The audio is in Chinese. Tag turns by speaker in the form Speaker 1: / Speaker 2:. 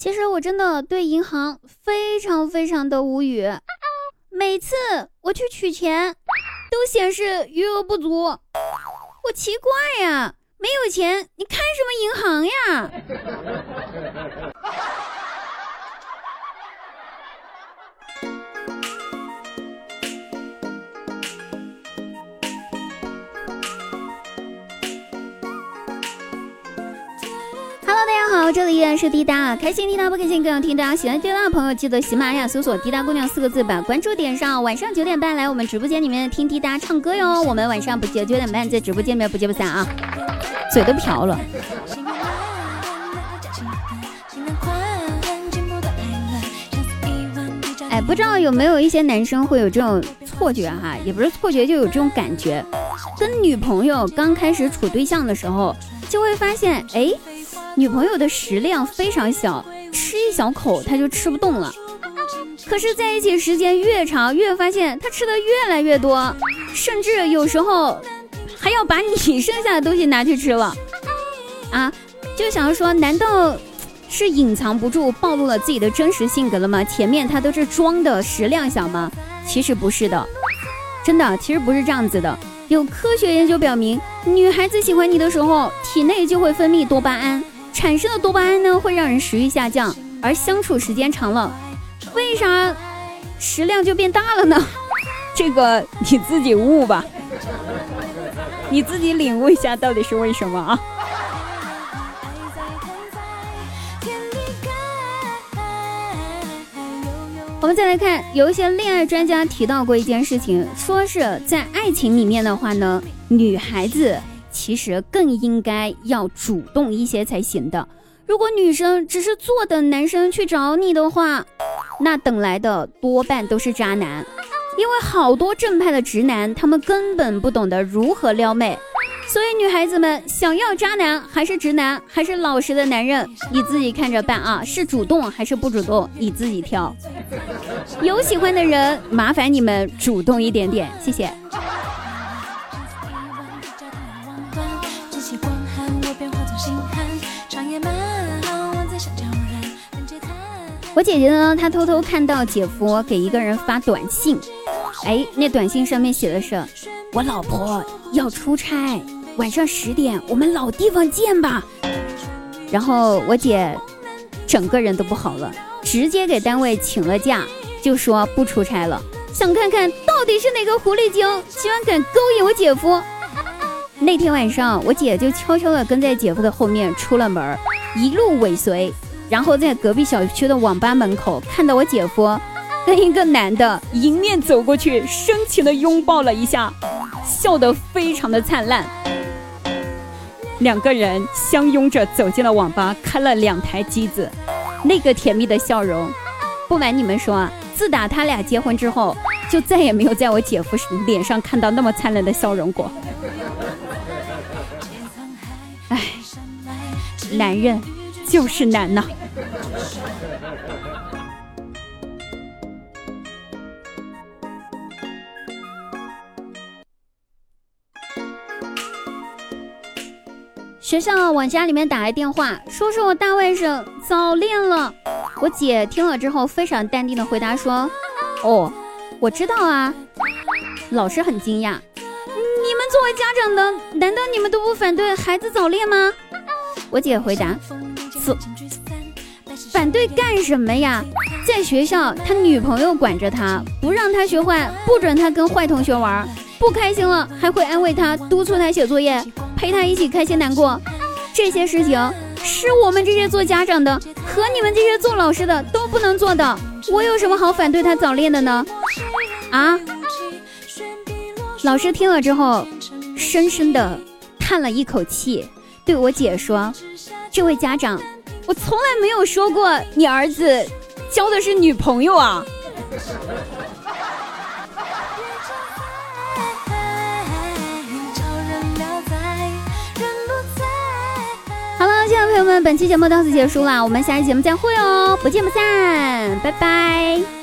Speaker 1: 其实我真的对银行非常非常的无语，每次我去取钱都显示余额不足，我奇怪呀，没有钱你开什么银行呀？好，这里依然是滴答，开心滴答不开心更要听。大家喜欢滴答的朋友，记得喜马拉雅搜索“滴答姑娘”四个字，把关注点上。晚上九点半来我们直播间里面听滴答唱歌哟。我们晚上不见九点半在直播间里面不见不散啊！嘴都瓢了。哎，不知道有没有一些男生会有这种错觉哈？也不是错觉，就有这种感觉，跟女朋友刚开始处对象的时候，就会发现，哎。女朋友的食量非常小，吃一小口她就吃不动了。可是在一起时间越长，越发现她吃的越来越多，甚至有时候还要把你剩下的东西拿去吃了。啊，就想要说，难道是隐藏不住暴露了自己的真实性格了吗？前面他都是装的食量小吗？其实不是的，真的，其实不是这样子的。有科学研究表明，女孩子喜欢你的时候，体内就会分泌多巴胺。产生的多巴胺呢，会让人食欲下降，而相处时间长了，为啥食量就变大了呢？这个你自己悟吧，你自己领悟一下到底是为什么啊？我们再来看，有一些恋爱专家提到过一件事情，说是在爱情里面的话呢，女孩子。其实更应该要主动一些才行的。如果女生只是坐等男生去找你的话，那等来的多半都是渣男。因为好多正派的直男，他们根本不懂得如何撩妹。所以女孩子们想要渣男还是直男还是老实的男人，你自己看着办啊！是主动还是不主动，你自己挑。有喜欢的人，麻烦你们主动一点点，谢谢。我姐姐呢？她偷偷看到姐夫给一个人发短信，哎，那短信上面写的是：“我老婆要出差，晚上十点我们老地方见吧。”然后我姐整个人都不好了，直接给单位请了假，就说不出差了，想看看到底是哪个狐狸精，居然敢勾引我姐夫。那天晚上，我姐就悄悄地跟在姐夫的后面出了门，一路尾随。然后在隔壁小区的网吧门口看到我姐夫跟一个男的迎面走过去，深情的拥抱了一下，笑得非常的灿烂。两个人相拥着走进了网吧，开了两台机子，那个甜蜜的笑容，不瞒你们说啊，自打他俩结婚之后，就再也没有在我姐夫脸上看到那么灿烂的笑容过。哎，男人就是难呐。学校往家里面打来电话，说是我大外甥早恋了。我姐听了之后非常淡定的回答说：“哦，我知道啊。”老师很惊讶：“作为家长的，难道你们都不反对孩子早恋吗？”我姐回答：“反反对干什么呀？在学校他女朋友管着他，不让他学坏，不准他跟坏同学玩，不开心了还会安慰他，督促他写作业。”陪他一起开心难过，这些事情是我们这些做家长的和你们这些做老师的都不能做的。我有什么好反对他早恋的呢？啊！老师听了之后，深深的叹了一口气，对我姐说：“这位家长，我从来没有说过你儿子交的是女朋友啊。”亲爱的朋友们，本期节目到此结束啦，我们下期节目再会哦，不见不散，拜拜。